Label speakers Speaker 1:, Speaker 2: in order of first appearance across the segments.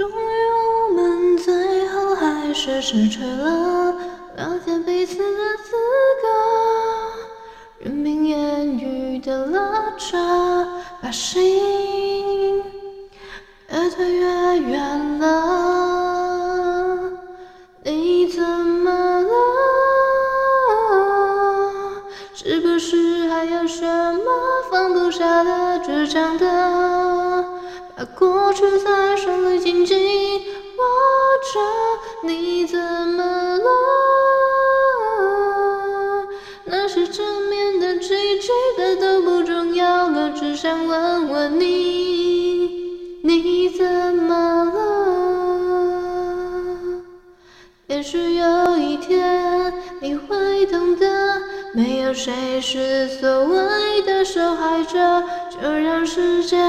Speaker 1: 终于，我们最后还是失去了了解彼此的资格。任凭言语的拉扯，把心越推越远了。你怎么了？是不是还有什么放不下的、倔强的？把过去在手里紧紧握着，你怎么了？那些正面的、积极的都不重要了，只想问问你，你怎么了？也许有一天你会懂得，没有谁是所谓的受害者，就让时间。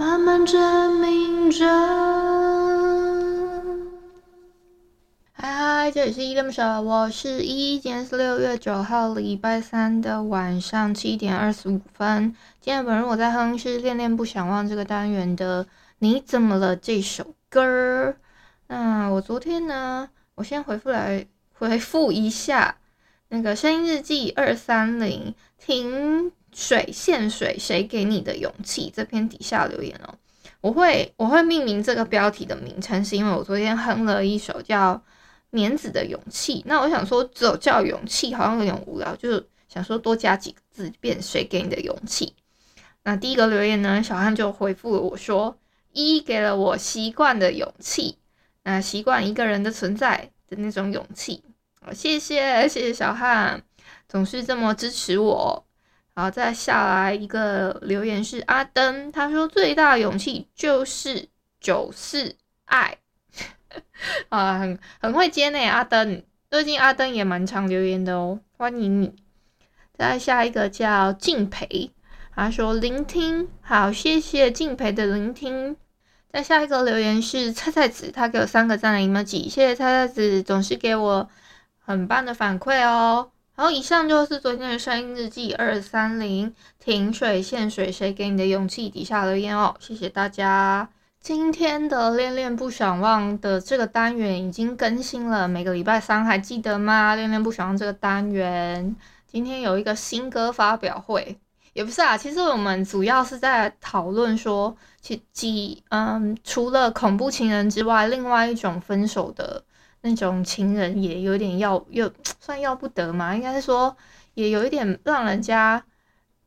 Speaker 1: 慢慢证明着。
Speaker 2: 嗨嗨，这里是依依恋不舍，我是依依。今天是六月九号，礼拜三的晚上七点二十五分。今天本人我在哼是《恋恋不想忘》这个单元的《你怎么了》这首歌。那我昨天呢，我先回复来回复一下那个声音日记二三零停。水线水，谁给你的勇气？这篇底下留言哦，我会我会命名这个标题的名称，是因为我昨天哼了一首叫《棉子的勇气》。那我想说，只有叫勇气好像有点无聊，就想说多加几个字，变谁给你的勇气？那第一个留言呢，小汉就回复了我说：“一给了我习惯的勇气，那习惯一个人的存在的那种勇气。”，谢谢谢谢小汉，总是这么支持我。然后再下来一个留言是阿登，他说最大的勇气就是九四爱，啊，很很会接呢，阿登，最近阿登也蛮常留言的哦，欢迎你。再下一个叫敬培，他说聆听，好，谢谢敬培的聆听。再下一个留言是菜菜子，他给我三个赞的 emoji，谢谢菜菜子，总是给我很棒的反馈哦。然后以上就是昨天的声音日记二三零停水限水，谁给你的勇气？底下留言哦，谢谢大家。今天的恋恋不想忘的这个单元已经更新了，每个礼拜三还记得吗？恋恋不想忘这个单元今天有一个新歌发表会，也不是啊，其实我们主要是在讨论说，其几嗯，除了恐怖情人之外，另外一种分手的。那种情人也有点要又算要不得嘛，应该是说也有一点让人家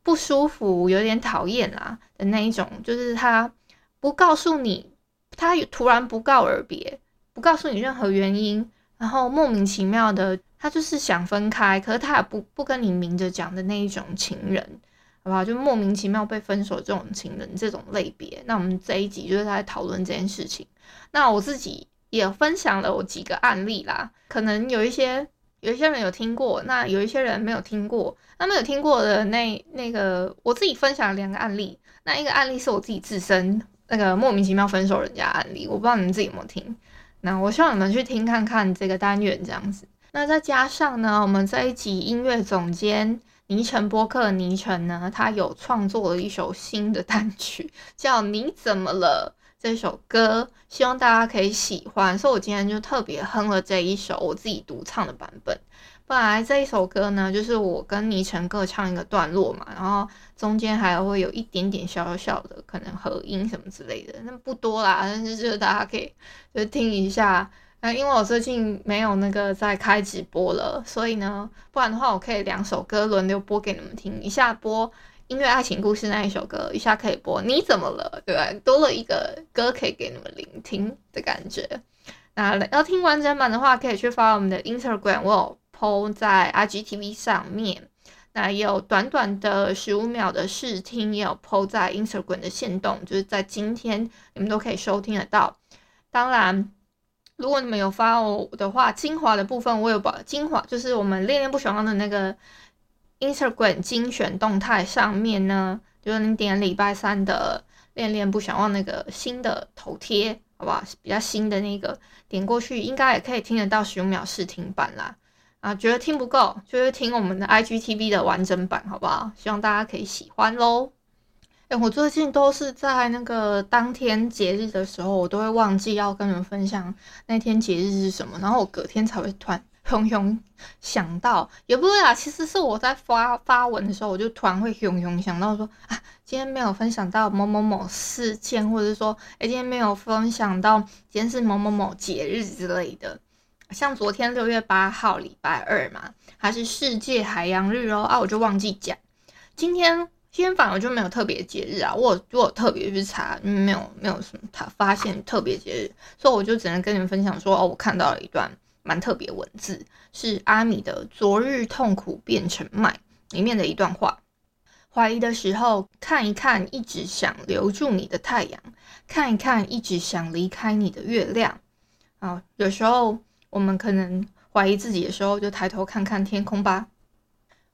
Speaker 2: 不舒服，有点讨厌啦的那一种，就是他不告诉你，他突然不告而别，不告诉你任何原因，然后莫名其妙的，他就是想分开，可是他也不不跟你明着讲的那一种情人，好不好？就莫名其妙被分手这种情人这种类别，那我们这一集就是在讨论这件事情。那我自己。也分享了我几个案例啦，可能有一些有一些人有听过，那有一些人没有听过。那没有听过的那那个，我自己分享了两个案例。那一个案例是我自己自身那个莫名其妙分手人家案例，我不知道你们自己有没有听。那我希望你们去听看看这个单元这样子。那再加上呢，我们这一集音乐总监倪晨播客倪晨呢，他有创作了一首新的单曲，叫《你怎么了》。这首歌希望大家可以喜欢，所以我今天就特别哼了这一首我自己独唱的版本。本来这一首歌呢，就是我跟倪晨各唱一个段落嘛，然后中间还会有一点点小小的可能合音什么之类的，那不多啦，但是就是大家可以就听一下。那因为我最近没有那个在开直播了，所以呢，不然的话我可以两首歌轮流播给你们听，一下播。音乐爱情故事那一首歌，一下可以播。你怎么了？对吧？多了一个歌可以给你们聆听的感觉。那要听完整版的话，可以去发我们的 Instagram，我有 po 在 IGTV 上面。那也有短短的十五秒的试听，也有 po 在 Instagram 的限动，就是在今天你们都可以收听得到。当然，如果你们有 follow 的话，精华的部分我有把精华，就是我们恋恋不想忘的那个 Instagram 精选动态上面呢，就是你点礼拜三的恋恋不想忘那个新的头贴，好不好？比较新的那个，点过去应该也可以听得到十五秒试听版啦。啊，觉得听不够，就是听我们的 IGTV 的完整版，好不好？希望大家可以喜欢喽。哎，我最近都是在那个当天节日的时候，我都会忘记要跟你们分享那天节日是什么，然后我隔天才会突然熊熊想到，也不会啊，其实是我在发发文的时候，我就突然会熊熊想到说啊，今天没有分享到某某某事件，或者是说，哎，今天没有分享到今天是某某某节日之类的。像昨天六月八号礼拜二嘛，还是世界海洋日哦啊，我就忘记讲。今天今天反而就没有特别节日啊，我我有特别去查，没有没有什么他发现特别节日，所以我就只能跟你们分享说哦，我看到了一段蛮特别文字，是阿米的《昨日痛苦变成麦》里面的一段话：怀疑的时候看一看，一直想留住你的太阳；看一看，一直想离开你的月亮。啊，有时候。我们可能怀疑自己的时候，就抬头看看天空吧。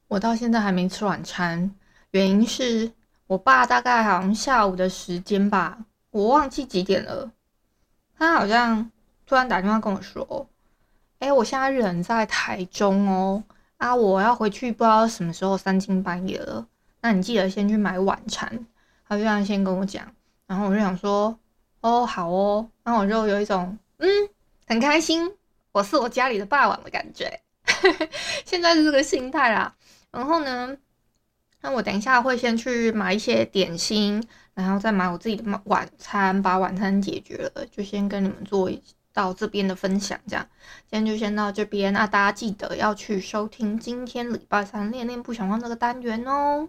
Speaker 2: 我到现在还没吃晚餐，原因是我爸大概好像下午的时间吧，我忘记几点了。他好像突然打电话跟我说：“哎，我现在人在台中哦，啊，我要回去，不知道什么时候三更半夜了。那你记得先去买晚餐。”他就这样先跟我讲，然后我就想说：“哦，好哦。”然后我就有一种嗯，很开心。我是我家里的霸王的感觉，现在是这个心态啦。然后呢，那我等一下会先去买一些点心，然后再买我自己的晚餐，把晚餐解决了，就先跟你们做一到这边的分享。这样，今天就先到这边。那大家记得要去收听今天礼拜三恋恋不想忘这个单元哦。